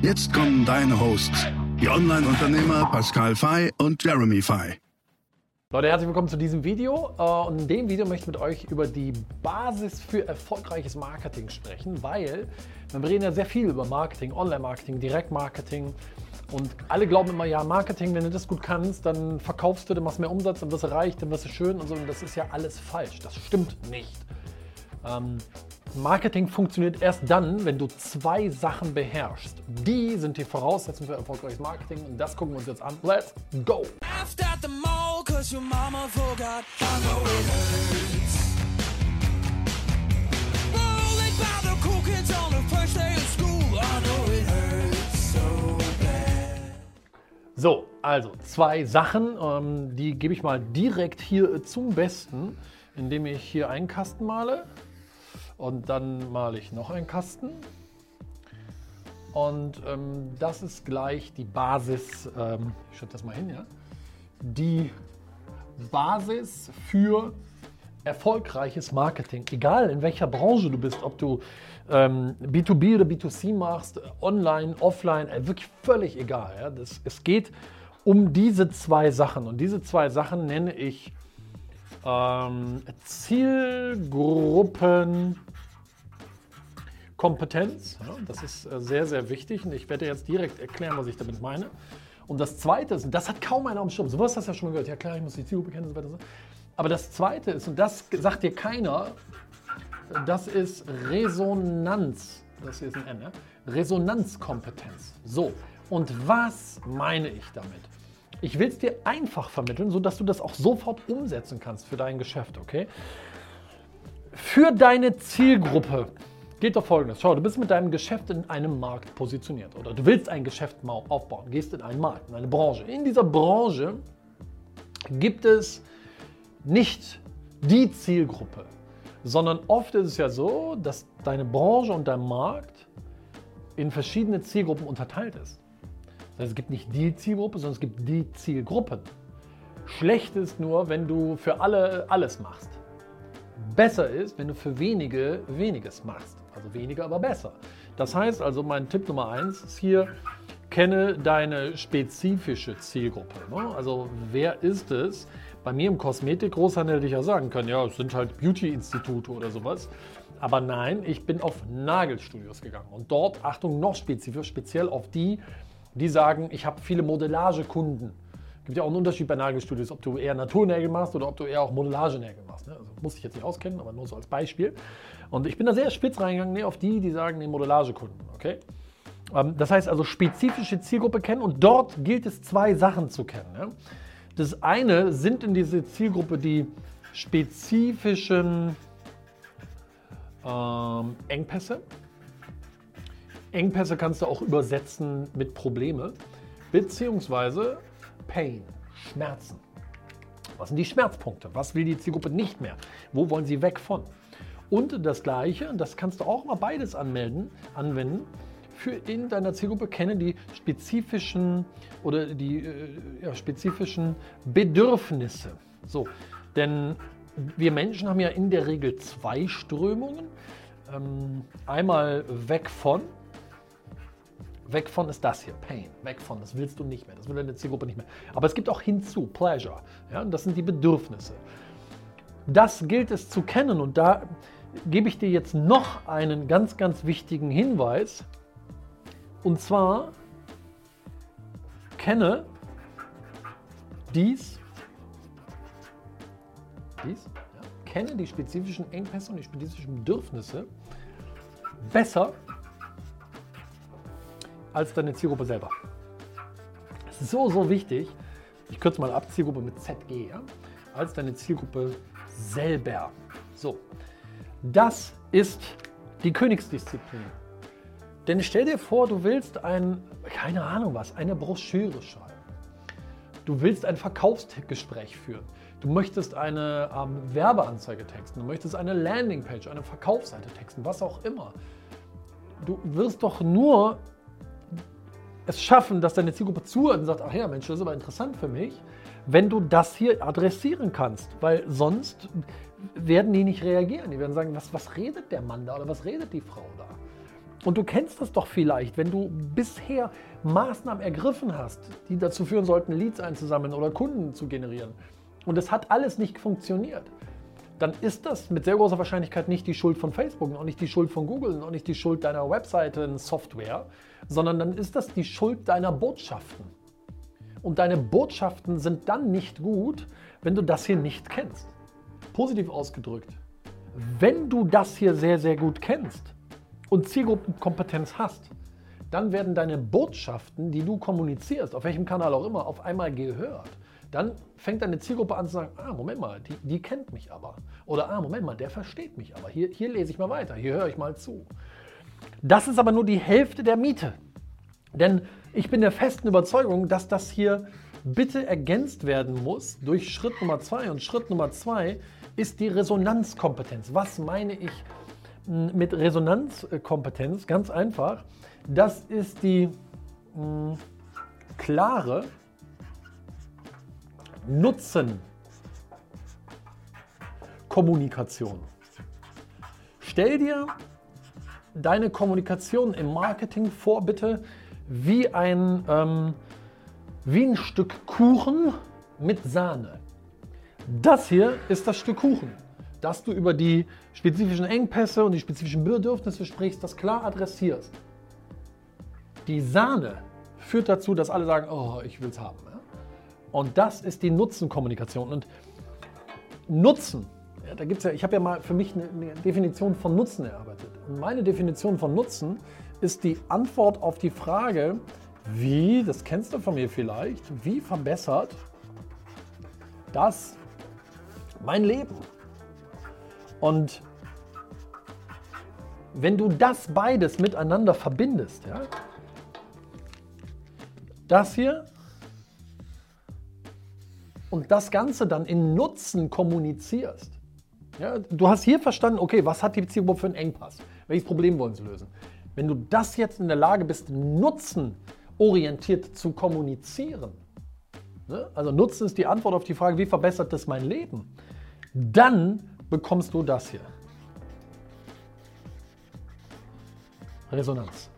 Jetzt kommen deine Hosts, die Online-Unternehmer Pascal Fay und Jeremy Fay. Leute, herzlich willkommen zu diesem Video. Äh, und in dem Video möchte ich mit euch über die Basis für erfolgreiches Marketing sprechen, weil wir reden ja sehr viel über Marketing, Online-Marketing, Direktmarketing. Und alle glauben immer, ja, Marketing, wenn du das gut kannst, dann verkaufst du, dann machst du mehr Umsatz, dann wirst du reich, dann wirst du schön und so. Und das ist ja alles falsch. Das stimmt nicht. Ähm, Marketing funktioniert erst dann, wenn du zwei Sachen beherrschst. Die sind die Voraussetzungen für erfolgreiches Marketing und das gucken wir uns jetzt an. Let's go! So, also zwei Sachen, ähm, die gebe ich mal direkt hier zum Besten, indem ich hier einen Kasten male. Und dann male ich noch einen Kasten. Und ähm, das ist gleich die Basis, ähm, ich schreibe das mal hin, ja. Die Basis für erfolgreiches Marketing. Egal in welcher Branche du bist, ob du ähm, B2B oder B2C machst, online, offline, äh, wirklich völlig egal. Ja. Das, es geht um diese zwei Sachen. Und diese zwei Sachen nenne ich ähm, Zielgruppen Kompetenz. Ja, das ist äh, sehr, sehr wichtig und ich werde jetzt direkt erklären, was ich damit meine. Und das Zweite ist, und das hat kaum einer am Schirm, sowas hast du ja schon mal gehört, ja klar, ich muss die Zielgruppe kennen und so weiter. Aber das Zweite ist, und das sagt dir keiner, das ist Resonanz. Das hier ist ein N, ja? Resonanzkompetenz. So, und was meine ich damit? Ich will es dir einfach vermitteln, sodass du das auch sofort umsetzen kannst für dein Geschäft, okay? Für deine Zielgruppe geht doch folgendes. Schau, du bist mit deinem Geschäft in einem Markt positioniert oder du willst ein Geschäft aufbauen, gehst in einen Markt, in eine Branche. In dieser Branche gibt es nicht die Zielgruppe, sondern oft ist es ja so, dass deine Branche und dein Markt in verschiedene Zielgruppen unterteilt ist. Heißt, es gibt nicht die Zielgruppe, sondern es gibt die Zielgruppen. Schlecht ist nur, wenn du für alle alles machst. Besser ist, wenn du für wenige weniges machst. Also weniger, aber besser. Das heißt also, mein Tipp Nummer eins ist hier, kenne deine spezifische Zielgruppe. Ne? Also wer ist es? Bei mir im Kosmetikgroßhandel hätte ich ja sagen können, ja, es sind halt Beauty-Institute oder sowas. Aber nein, ich bin auf Nagelstudios gegangen. Und dort, Achtung, noch spezifisch, speziell auf die, die sagen, ich habe viele Modellagekunden. Es gibt ja auch einen Unterschied bei Nagelstudios, ob du eher Naturnägel machst oder ob du eher auch Modellagenägel machst. Ne? Also muss ich jetzt nicht auskennen, aber nur so als Beispiel. Und ich bin da sehr spitz reingegangen, nee, auf die, die sagen, nee, Modellagekunden. Okay? Ähm, das heißt also spezifische Zielgruppe kennen und dort gilt es zwei Sachen zu kennen. Ja? Das eine sind in diese Zielgruppe die spezifischen ähm, Engpässe. Engpässe kannst du auch übersetzen mit Probleme, beziehungsweise Pain, Schmerzen. Was sind die Schmerzpunkte? Was will die Zielgruppe nicht mehr? Wo wollen sie weg von? Und das Gleiche, das kannst du auch mal beides anmelden, anwenden, für in deiner Zielgruppe kenne die spezifischen oder die äh, ja, spezifischen Bedürfnisse. So, denn wir Menschen haben ja in der Regel zwei Strömungen. Ähm, einmal weg von, weg von ist das hier, Pain, weg von, das willst du nicht mehr, das will deine Zielgruppe nicht mehr. Aber es gibt auch hinzu, Pleasure, ja, und das sind die Bedürfnisse. Das gilt es zu kennen und da gebe ich dir jetzt noch einen ganz, ganz wichtigen Hinweis. Und zwar kenne dies, dies ja, kenne die spezifischen Engpässe und die spezifischen Bedürfnisse besser als deine Zielgruppe selber. Das ist so, so wichtig. Ich kürze mal ab, Zielgruppe mit ZG, ja? als deine Zielgruppe selber. So, das ist die Königsdisziplin. Denn stell dir vor, du willst ein, keine Ahnung was, eine Broschüre schreiben. Du willst ein Verkaufsgespräch führen. Du möchtest eine ähm, Werbeanzeige texten. Du möchtest eine Landingpage, eine Verkaufsseite texten, was auch immer. Du wirst doch nur es schaffen, dass deine Zielgruppe zuhört und sagt, ach ja, Mensch, das ist aber interessant für mich, wenn du das hier adressieren kannst. Weil sonst werden die nicht reagieren. Die werden sagen, was, was redet der Mann da oder was redet die Frau da? Und du kennst das doch vielleicht, wenn du bisher Maßnahmen ergriffen hast, die dazu führen sollten, Leads einzusammeln oder Kunden zu generieren. Und es hat alles nicht funktioniert. Dann ist das mit sehr großer Wahrscheinlichkeit nicht die Schuld von Facebook und nicht die Schuld von Google und nicht die Schuld deiner Webseiten-Software, sondern dann ist das die Schuld deiner Botschaften. Und deine Botschaften sind dann nicht gut, wenn du das hier nicht kennst. Positiv ausgedrückt, wenn du das hier sehr, sehr gut kennst, und Zielgruppenkompetenz hast, dann werden deine Botschaften, die du kommunizierst, auf welchem Kanal auch immer, auf einmal gehört. Dann fängt deine Zielgruppe an zu sagen, ah, Moment mal, die, die kennt mich aber. Oder, ah, Moment mal, der versteht mich aber. Hier, hier lese ich mal weiter, hier höre ich mal zu. Das ist aber nur die Hälfte der Miete. Denn ich bin der festen Überzeugung, dass das hier bitte ergänzt werden muss durch Schritt Nummer zwei. Und Schritt Nummer zwei ist die Resonanzkompetenz. Was meine ich mit Resonanzkompetenz, ganz einfach. Das ist die mh, klare Nutzen-Kommunikation. Stell dir deine Kommunikation im Marketing vor, bitte, wie ein, ähm, wie ein Stück Kuchen mit Sahne. Das hier ist das Stück Kuchen dass du über die spezifischen Engpässe und die spezifischen Bedürfnisse sprichst, das klar adressierst. Die Sahne führt dazu, dass alle sagen, oh, ich will es haben. Und das ist die Nutzenkommunikation. Und Nutzen, ja, da gibt's ja, ich habe ja mal für mich eine, eine Definition von Nutzen erarbeitet. Und meine Definition von Nutzen ist die Antwort auf die Frage, wie, das kennst du von mir vielleicht, wie verbessert das mein Leben? Und wenn du das beides miteinander verbindest, ja, das hier und das Ganze dann in Nutzen kommunizierst. Ja, du hast hier verstanden, okay, was hat die Zielgruppe für einen Engpass? Welches Problem wollen sie lösen? Wenn du das jetzt in der Lage bist, nutzenorientiert zu kommunizieren, ne? also Nutzen ist die Antwort auf die Frage, wie verbessert das mein Leben, dann bekommst du das hier. Resonanz.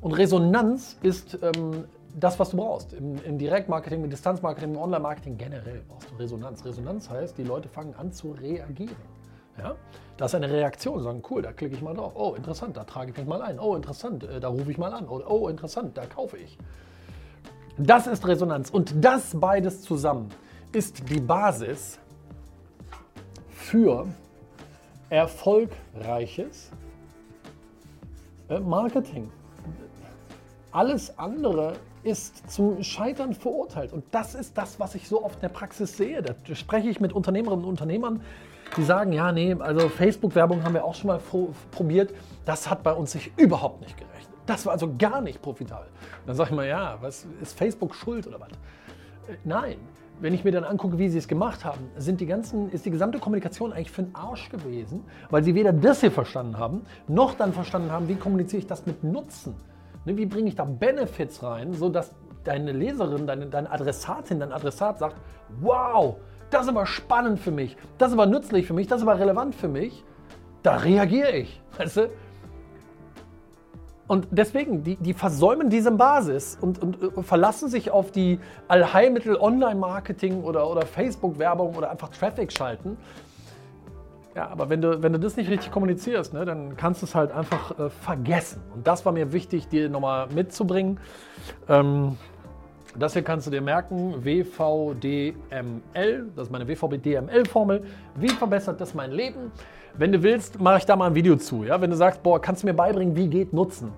Und Resonanz ist ähm, das, was du brauchst. Im, im Direktmarketing, im Distanzmarketing, im Online-Marketing generell brauchst du Resonanz. Resonanz heißt, die Leute fangen an zu reagieren. Ja? Das ist eine Reaktion. Sagen, cool, da klicke ich mal drauf. Oh, interessant, da trage ich mich mal ein. Oh, interessant, äh, da rufe ich mal an. Oder, oh, interessant, da kaufe ich. Das ist Resonanz. Und das beides zusammen ist die Basis für erfolgreiches äh, Marketing. Alles andere ist zum Scheitern verurteilt. Und das ist das, was ich so oft in der Praxis sehe. Da spreche ich mit Unternehmerinnen und Unternehmern, die sagen, ja, nee, also Facebook-Werbung haben wir auch schon mal probiert. Das hat bei uns sich überhaupt nicht gerechnet. Das war also gar nicht profitabel. Und dann sage ich mal, ja, was ist Facebook schuld oder was? Äh, nein, wenn ich mir dann angucke, wie sie es gemacht haben, sind die ganzen, ist die gesamte Kommunikation eigentlich für den Arsch gewesen, weil sie weder das hier verstanden haben, noch dann verstanden haben, wie kommuniziere ich das mit Nutzen. Ne, wie bringe ich da Benefits rein, sodass deine Leserin, deine, deine Adressatin, dein Adressat sagt, wow, das ist aber spannend für mich, das ist aber nützlich für mich, das ist aber relevant für mich, da reagiere ich. Weißt du? Und deswegen, die, die versäumen diese Basis und, und, und, äh, verlassen sich auf die Allheilmittel Online-Marketing oder, oder Facebook-Werbung oder einfach Traffic schalten. Ja, aber wenn du, wenn du das nicht richtig kommunizierst, ne, dann kannst du es halt einfach äh, vergessen. Und das war mir wichtig, dir nochmal mitzubringen. Ähm, das hier kannst du dir merken, WVDML, das ist meine WVBDML-Formel. Wie verbessert das mein Leben? Wenn du willst, mache ich da mal ein Video zu. Ja? Wenn du sagst, boah, kannst du mir beibringen, wie geht Nutzen?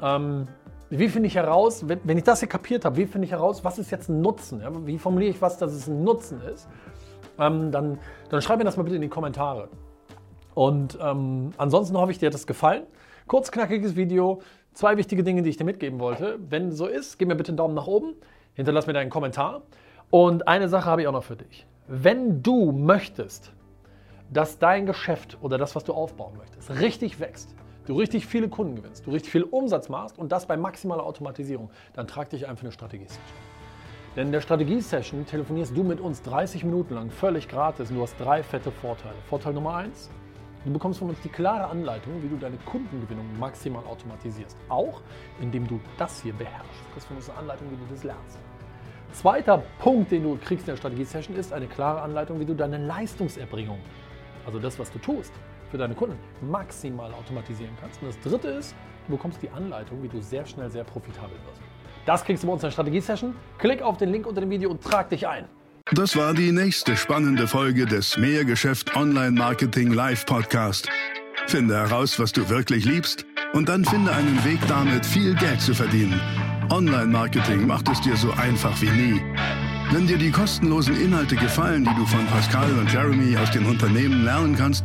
Ähm, wie finde ich heraus, wenn, wenn, ich das hier kapiert habe, wie finde ich heraus, was ist jetzt ein Nutzen? Ja? Wie formuliere ich was, dass es ein Nutzen ist? Ähm, dann, dann schreib mir das mal bitte in die Kommentare. Und ähm, ansonsten hoffe ich, dir hat es gefallen. Kurz, knackiges Video. zwei wichtige Dinge, die ich dir mitgeben wollte. Wenn so ist, gib mir bitte einen Daumen nach oben, hinterlass mir deinen Kommentar. Und eine Sache habe ich auch noch für dich. Wenn du möchtest, dass dein Geschäft oder das, was du aufbauen möchtest, richtig wächst, du richtig viele Kunden gewinnst, du richtig viel Umsatz machst und das bei maximaler Automatisierung, dann trag dich ein für eine Strategie-Session. Denn in der Strategie-Session telefonierst du mit uns 30 Minuten lang völlig gratis und du hast drei fette Vorteile. Vorteil Nummer eins, du bekommst von uns die klare Anleitung, wie du deine Kundengewinnung maximal automatisierst. Auch indem du das hier beherrschst. Du kriegst von uns eine Anleitung, wie du das lernst. Zweiter Punkt, den du kriegst in der Strategie-Session, ist eine klare Anleitung, wie du deine Leistungserbringung, also das, was du tust, für deine Kunden maximal automatisieren kannst. Und das dritte ist, du bekommst die Anleitung, wie du sehr schnell sehr profitabel wirst. Das kriegst du bei uns in der Strategie-Session. Klick auf den Link unter dem Video und trag dich ein. Das war die nächste spannende Folge des Mehrgeschäft Online Marketing Live Podcast. Finde heraus, was du wirklich liebst und dann finde einen Weg damit, viel Geld zu verdienen. Online-Marketing macht es dir so einfach wie nie. Wenn dir die kostenlosen Inhalte gefallen, die du von Pascal und Jeremy aus den Unternehmen lernen kannst,